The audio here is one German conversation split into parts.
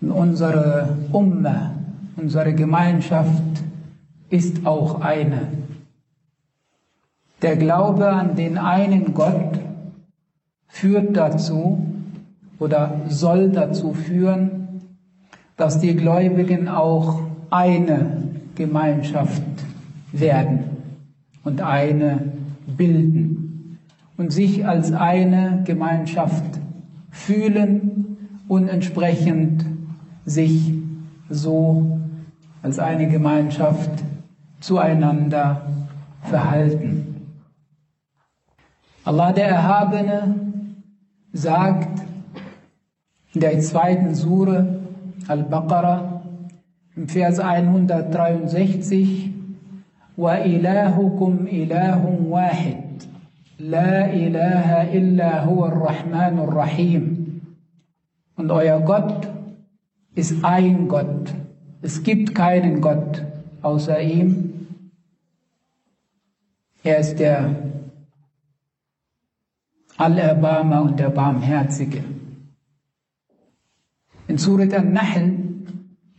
Unsere Umme, unsere Gemeinschaft ist auch eine. Der Glaube an den einen Gott führt dazu oder soll dazu führen, dass die Gläubigen auch eine Gemeinschaft werden und eine bilden und sich als eine Gemeinschaft fühlen und entsprechend sich so als eine Gemeinschaft zueinander verhalten. Allah der Erhabene sagt in der zweiten Sure Al-Baqarah im Vers 163 وإلهكم إله واحد لا إله إلا هو الرحمن الرحيم Und euer Gott ist ein Gott. Es gibt keinen Gott außer ihm. Er ist der Allerbarmer und der Barmherzige. In Surat al-Nahl,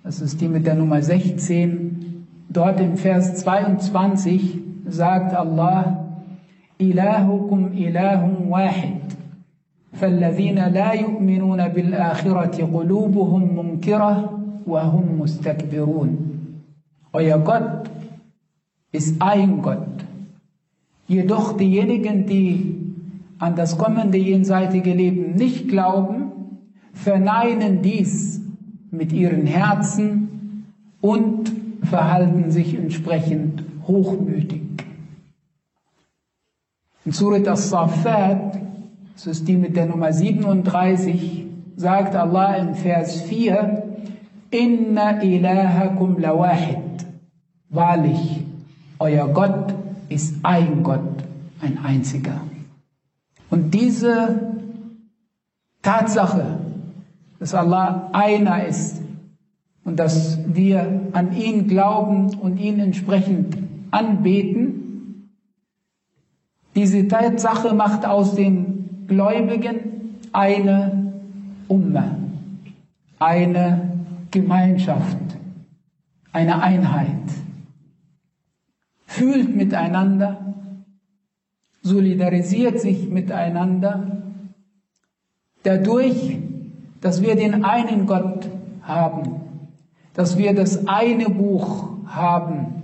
das ist die mit der Nummer 16, dort im Vers 22 sagt Allah, Ilahukum ilahum wahid. فالذين لا يؤمنون بالآخرة قلوبهم منكرة وهم مستكبرون Euer Gott ist ein Gott. Jedoch diejenigen, die an das kommende jenseitige Leben nicht glauben, verneinen dies mit ihren Herzen und verhalten sich entsprechend hochmütig. In Surat As-Saffat, das ist die mit der Nummer 37, sagt Allah im Vers 4, Inna ilahakum lawahid. Wahrlich, euer Gott ist ein Gott, ein einziger. Und diese Tatsache, dass Allah einer ist und dass wir an ihn glauben und ihn entsprechend anbeten, diese Tatsache macht aus den Gläubigen eine Umme, eine Gemeinschaft, eine Einheit. Fühlt miteinander, solidarisiert sich miteinander, dadurch, dass wir den einen Gott haben, dass wir das eine Buch haben,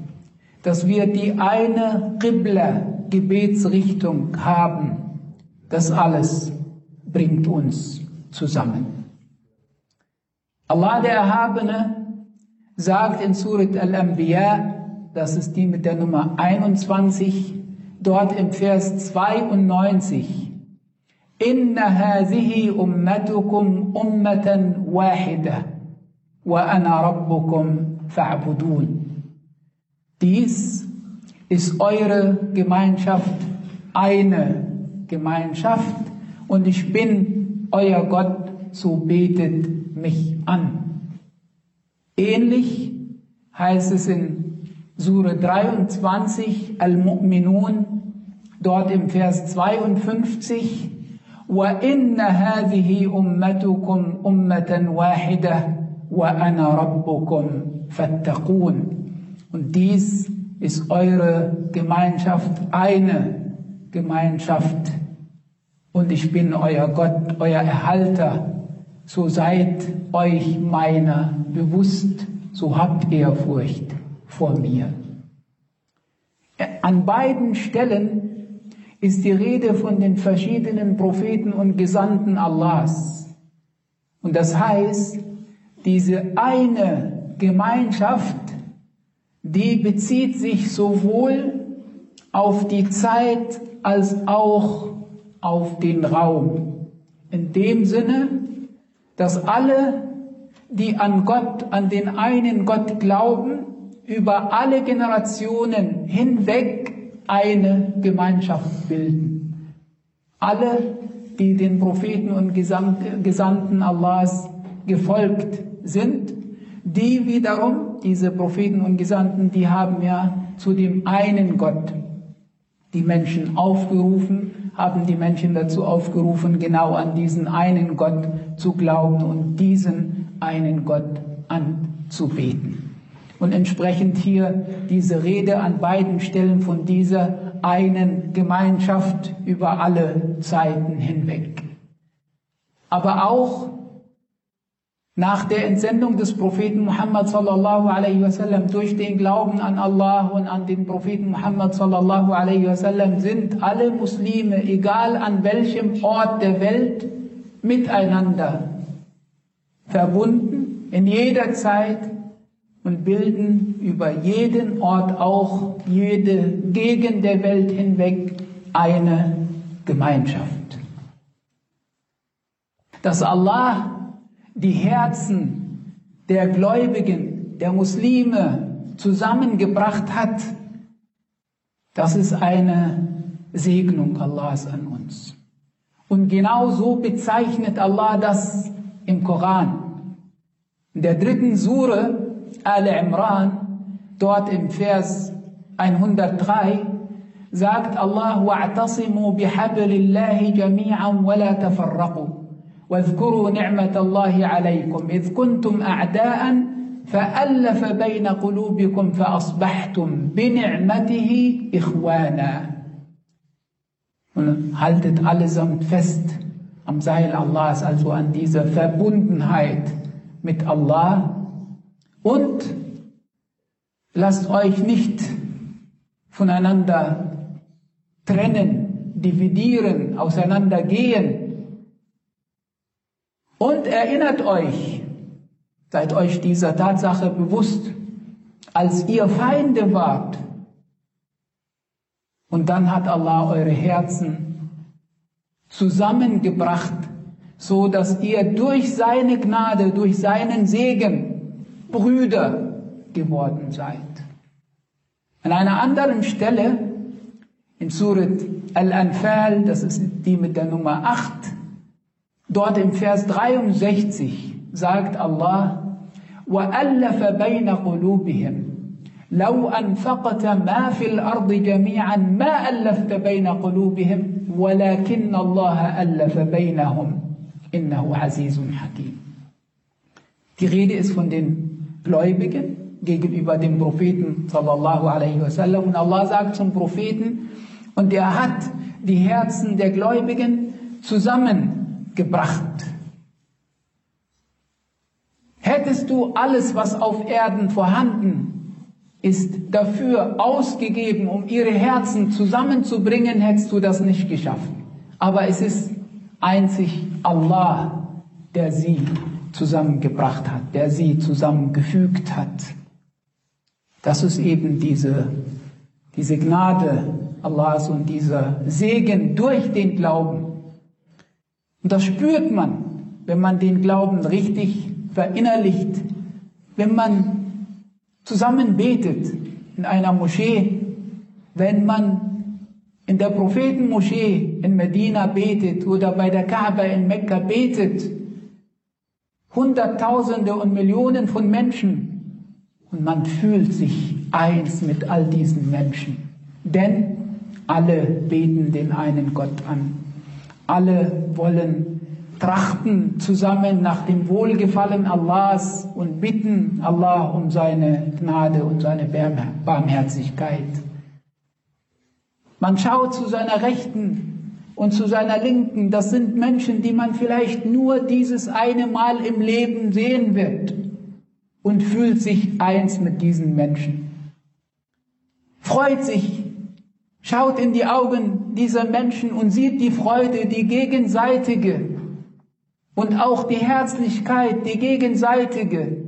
dass wir die eine Qibla, Gebetsrichtung haben. Das alles bringt uns zusammen. Allah der Erhabene sagt in Surat Al-Anbiya, das ist die mit der Nummer 21, dort im Vers 92, Inna hadhihi ummatukum ummatan wahida wa ana rabbukum fa'budun. Dies ist eure Gemeinschaft, eine Gemeinschaft und ich bin euer Gott, so betet mich an. Ähnlich heißt es in Sure 23 Al-Mu'minun, dort im Vers 52, وَإِنَّ هَذِهِ أُمَّتُكُمْ أُمَّةً وَاحِدَةً وَأَنَا رَبُّكُمْ فَاتَّقُونَ Und dies ist eure Gemeinschaft, eine Gemeinschaft. Und ich bin euer Gott, euer Erhalter. So seid euch meiner bewusst, so habt ihr Furcht vor mir. An beiden Stellen ist die Rede von den verschiedenen Propheten und Gesandten Allahs. Und das heißt, diese eine Gemeinschaft, die bezieht sich sowohl auf die Zeit als auch auf den Raum. In dem Sinne, dass alle die an Gott, an den einen Gott glauben, über alle Generationen hinweg eine Gemeinschaft bilden. Alle, die den Propheten und Gesandten Allahs gefolgt sind, die wiederum, diese Propheten und Gesandten, die haben ja zu dem einen Gott die Menschen aufgerufen, haben die Menschen dazu aufgerufen, genau an diesen einen Gott zu glauben und diesen einen Gott anzubeten. Und entsprechend hier diese Rede an beiden Stellen von dieser einen Gemeinschaft über alle Zeiten hinweg. Aber auch nach der Entsendung des Propheten Muhammad sallallahu alaihi wasallam durch den Glauben an Allah und an den Propheten Muhammad sallallahu alaihi wasallam sind alle Muslime, egal an welchem Ort der Welt, miteinander verbunden in jeder Zeit und bilden über jeden Ort auch jede Gegend der Welt hinweg eine Gemeinschaft. Dass Allah die Herzen der Gläubigen, der Muslime zusammengebracht hat, das ist eine Segnung Allahs an uns. Und genau so bezeichnet Allah das im Koran. In der dritten Sure, Al-Imran, dort im Vers 103, sagt Allah, وَاعْتَصِمُوا بِحَبْلِ اللَّهِ جَمِيعًا وَلَا تَفَرَّقُوا واذكروا نعمة الله عليكم إذ كنتم أعداء فألف بين قلوبكم فأصبحتم بنعمته إخوانا haltet allesamt fest am Seil Allahs, also an dieser Verbundenheit mit Allah und lasst euch nicht voneinander trennen, dividieren, auseinandergehen, und erinnert euch, seid euch dieser Tatsache bewusst, als ihr Feinde wart. Und dann hat Allah eure Herzen zusammengebracht, so dass ihr durch seine Gnade, durch seinen Segen Brüder geworden seid. An einer anderen Stelle in Surat Al-Anfal, das ist die mit der Nummer 8, Dort im Vers 63 sagt Allah, وَأَلَّفَ بَيْنَ قُلُوبِهِمْ لو أنفقت ما في الأرض جميعا ما ألفت بين قلوبهم ولكن الله ألف بينهم إنه عزيز حكيم Die Rede ist von den Gläubigen gegenüber dem Propheten sallallahu alaihi wasallam und Allah sagt zum Propheten und er hat die Herzen der Gläubigen zusammen gebracht. Hättest du alles, was auf Erden vorhanden ist, dafür ausgegeben, um ihre Herzen zusammenzubringen, hättest du das nicht geschafft. Aber es ist einzig Allah, der sie zusammengebracht hat, der sie zusammengefügt hat. Das ist eben diese, diese Gnade Allahs und dieser Segen durch den Glauben. Und das spürt man, wenn man den Glauben richtig verinnerlicht, wenn man zusammen betet in einer Moschee, wenn man in der Prophetenmoschee in Medina betet oder bei der Kaaba in Mekka betet. Hunderttausende und Millionen von Menschen. Und man fühlt sich eins mit all diesen Menschen. Denn alle beten den einen Gott an. Alle wollen trachten zusammen nach dem Wohlgefallen Allahs und bitten Allah um seine Gnade und seine Barmherzigkeit. Man schaut zu seiner Rechten und zu seiner Linken. Das sind Menschen, die man vielleicht nur dieses eine Mal im Leben sehen wird und fühlt sich eins mit diesen Menschen. Freut sich schaut in die Augen dieser Menschen und sieht die Freude, die gegenseitige und auch die Herzlichkeit, die gegenseitige.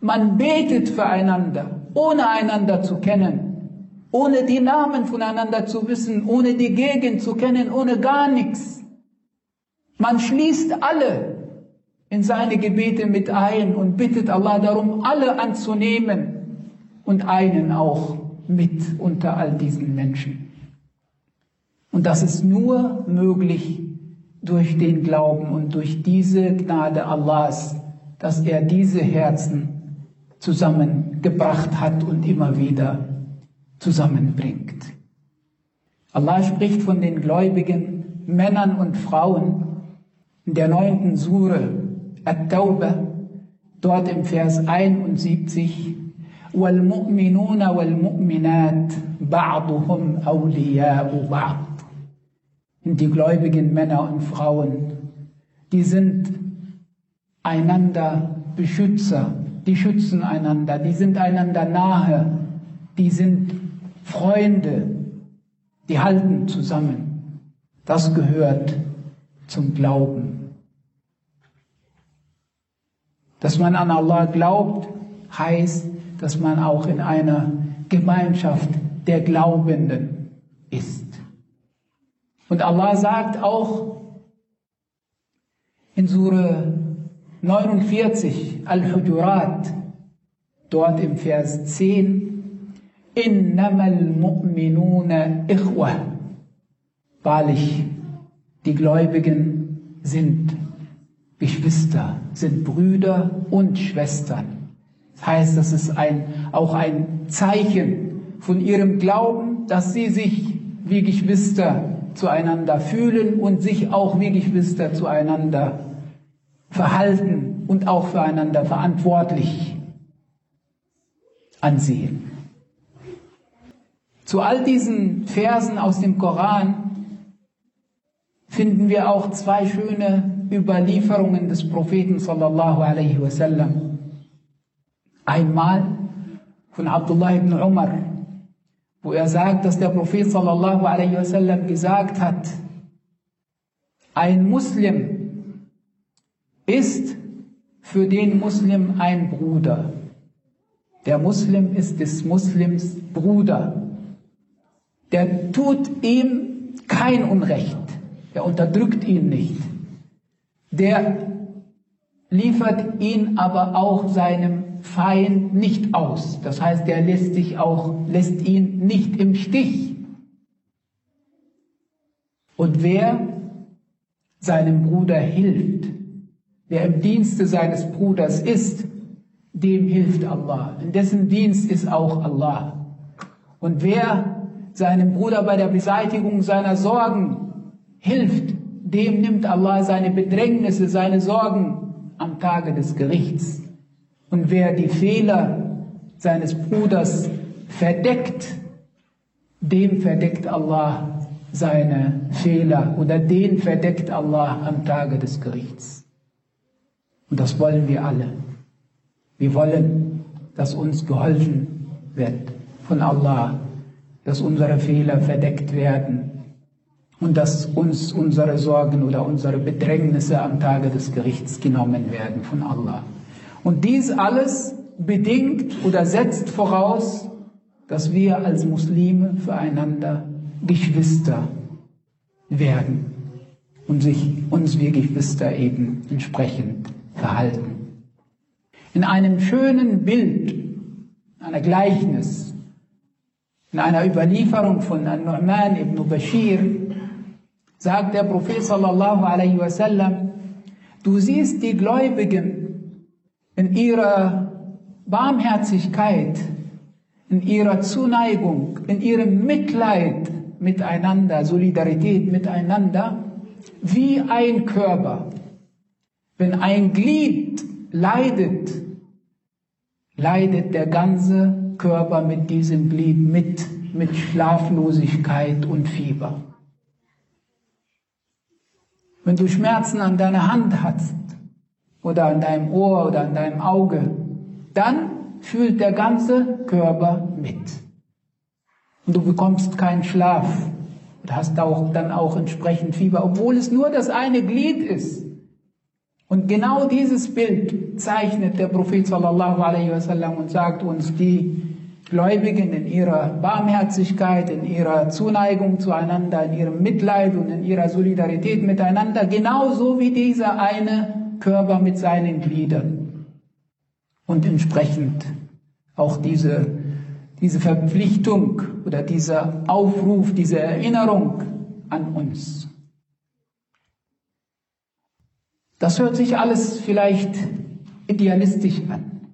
Man betet füreinander, ohne einander zu kennen, ohne die Namen voneinander zu wissen, ohne die Gegend zu kennen, ohne gar nichts. Man schließt alle in seine Gebete mit ein und bittet Allah darum, alle anzunehmen und einen auch mit unter all diesen Menschen. Und das ist nur möglich durch den Glauben und durch diese Gnade Allahs, dass er diese Herzen zusammengebracht hat und immer wieder zusammenbringt. Allah spricht von den gläubigen Männern und Frauen in der neunten Sure At-Tawbah, dort im Vers 71, وَالْمُؤْمِنُونَ وَالْمُؤْمِنَاتِ بَعْضُهُمْ أَوْلِيَاءُ بَعْض Und die gläubigen Männer und Frauen, die sind einander Beschützer, die schützen einander, die sind einander nahe, die sind Freunde, die halten zusammen. Das gehört zum Glauben. Dass man an Allah glaubt, heißt, dass man auch in einer Gemeinschaft der Glaubenden ist. Und Allah sagt auch in Sure 49 Al-Hujurat, dort im Vers 10, Innamal mu'minuna ikhwa. Wahrlich, die Gläubigen sind Geschwister, sind Brüder und Schwestern. Das heißt, das ist ein, auch ein Zeichen von ihrem Glauben, dass sie sich wie Geschwister zueinander fühlen und sich auch wie Geschwister zueinander verhalten und auch füreinander verantwortlich ansehen. Zu all diesen Versen aus dem Koran finden wir auch zwei schöne Überlieferungen des Propheten sallallahu alaihi wasallam. Einmal von Abdullah ibn Umar, wo er sagt, dass der Prophet sallallahu alaihi wasallam gesagt hat, ein Muslim ist für den Muslim ein Bruder. Der Muslim ist des Muslims Bruder. Der tut ihm kein Unrecht. Er unterdrückt ihn nicht der liefert ihn aber auch seinem Feind nicht aus. Das heißt, er lässt sich auch, lässt ihn nicht im Stich. Und wer seinem Bruder hilft, wer im Dienste seines Bruders ist, dem hilft Allah. In dessen Dienst ist auch Allah. Und wer seinem Bruder bei der Beseitigung seiner Sorgen hilft, dem nimmt Allah seine Bedrängnisse, seine Sorgen am Tage des Gerichts. Und wer die Fehler seines Bruders verdeckt, dem verdeckt Allah seine Fehler oder den verdeckt Allah am Tage des Gerichts. Und das wollen wir alle. Wir wollen, dass uns geholfen wird von Allah, dass unsere Fehler verdeckt werden und dass uns unsere Sorgen oder unsere Bedrängnisse am Tage des Gerichts genommen werden von Allah. Und dies alles bedingt oder setzt voraus, dass wir als Muslime füreinander Geschwister werden und sich uns wie Geschwister eben entsprechend verhalten. In einem schönen Bild, einer Gleichnis, in einer Überlieferung von An-Nu'man ibn Bashir, sagt der Prophet sallallahu alaihi wasallam, du siehst die Gläubigen in ihrer Barmherzigkeit, in ihrer Zuneigung, in ihrem Mitleid miteinander, Solidarität miteinander, wie ein Körper. Wenn ein Glied leidet, leidet der ganze Körper mit diesem Glied mit, mit Schlaflosigkeit und Fieber. Wenn du Schmerzen an deiner Hand hast oder an deinem Ohr oder an deinem Auge, dann fühlt der ganze Körper mit. Und du bekommst keinen Schlaf und hast auch, dann auch entsprechend Fieber, obwohl es nur das eine Glied ist. Und genau dieses Bild zeichnet der Prophet sallallahu alaihi wasallam und sagt uns, die Gläubigen in ihrer Barmherzigkeit, in ihrer Zuneigung zueinander, in ihrem Mitleid und in ihrer Solidarität miteinander, genauso wie dieser eine Körper mit seinen Gliedern und entsprechend auch diese, diese Verpflichtung oder dieser Aufruf, diese Erinnerung an uns. Das hört sich alles vielleicht idealistisch an.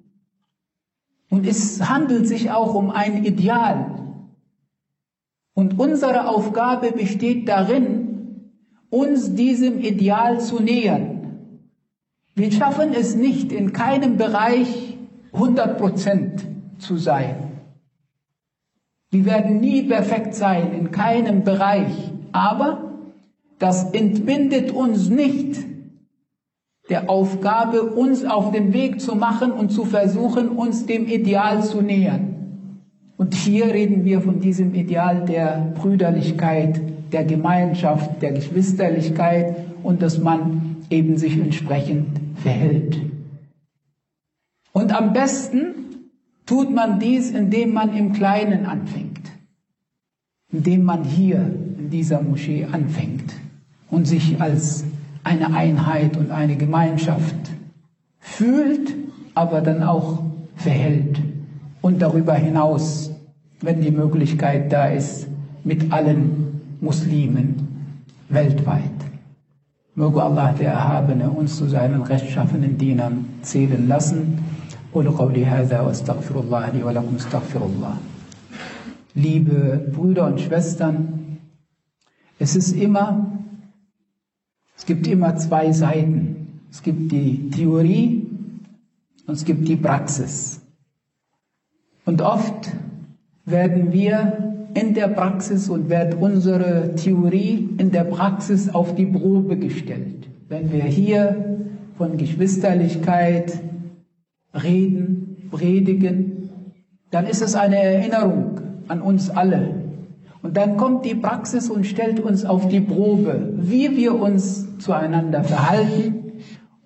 Und es handelt sich auch um ein Ideal. Und unsere Aufgabe besteht darin, uns diesem Ideal zu nähern. Wir schaffen es nicht, in keinem Bereich 100 Prozent zu sein. Wir werden nie perfekt sein, in keinem Bereich. Aber das entbindet uns nicht der Aufgabe, uns auf den Weg zu machen und zu versuchen, uns dem Ideal zu nähern. Und hier reden wir von diesem Ideal der Brüderlichkeit, der Gemeinschaft, der Geschwisterlichkeit und dass man eben sich entsprechend verhält. Und am besten tut man dies, indem man im Kleinen anfängt, indem man hier in dieser Moschee anfängt und sich als eine Einheit und eine Gemeinschaft fühlt, aber dann auch verhält. Und darüber hinaus, wenn die Möglichkeit da ist, mit allen Muslimen weltweit. Möge Allah, der Erhabene, uns zu seinen rechtschaffenen Dienern zählen lassen. Liebe Brüder und Schwestern, es ist immer es gibt immer zwei Seiten. Es gibt die Theorie und es gibt die Praxis. Und oft werden wir in der Praxis und wird unsere Theorie in der Praxis auf die Probe gestellt. Wenn wir hier von Geschwisterlichkeit reden, predigen, dann ist es eine Erinnerung an uns alle, und dann kommt die Praxis und stellt uns auf die Probe, wie wir uns zueinander verhalten.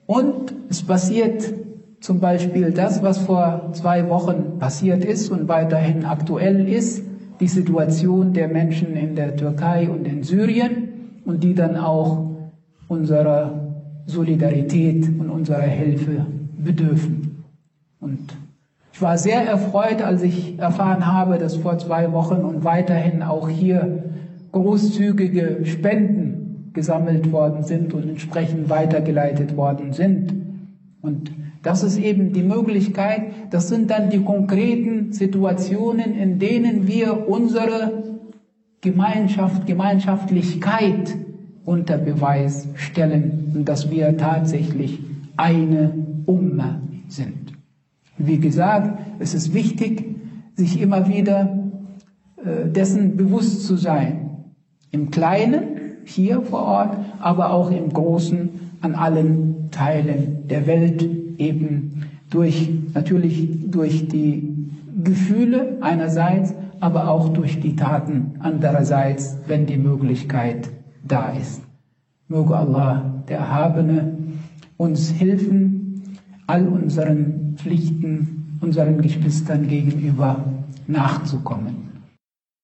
Und es passiert zum Beispiel das, was vor zwei Wochen passiert ist und weiterhin aktuell ist, die Situation der Menschen in der Türkei und in Syrien und die dann auch unserer Solidarität und unserer Hilfe bedürfen. Und ich war sehr erfreut, als ich erfahren habe, dass vor zwei Wochen und weiterhin auch hier großzügige Spenden gesammelt worden sind und entsprechend weitergeleitet worden sind. Und das ist eben die Möglichkeit, das sind dann die konkreten Situationen, in denen wir unsere Gemeinschaft, Gemeinschaftlichkeit unter Beweis stellen und dass wir tatsächlich eine Umma sind. Wie gesagt, es ist wichtig, sich immer wieder äh, dessen bewusst zu sein. Im Kleinen, hier vor Ort, aber auch im Großen, an allen Teilen der Welt, eben durch, natürlich durch die Gefühle einerseits, aber auch durch die Taten andererseits, wenn die Möglichkeit da ist. Möge Allah, der Erhabene, uns helfen, all unseren Pflichten unseren Geschwistern gegenüber nachzukommen.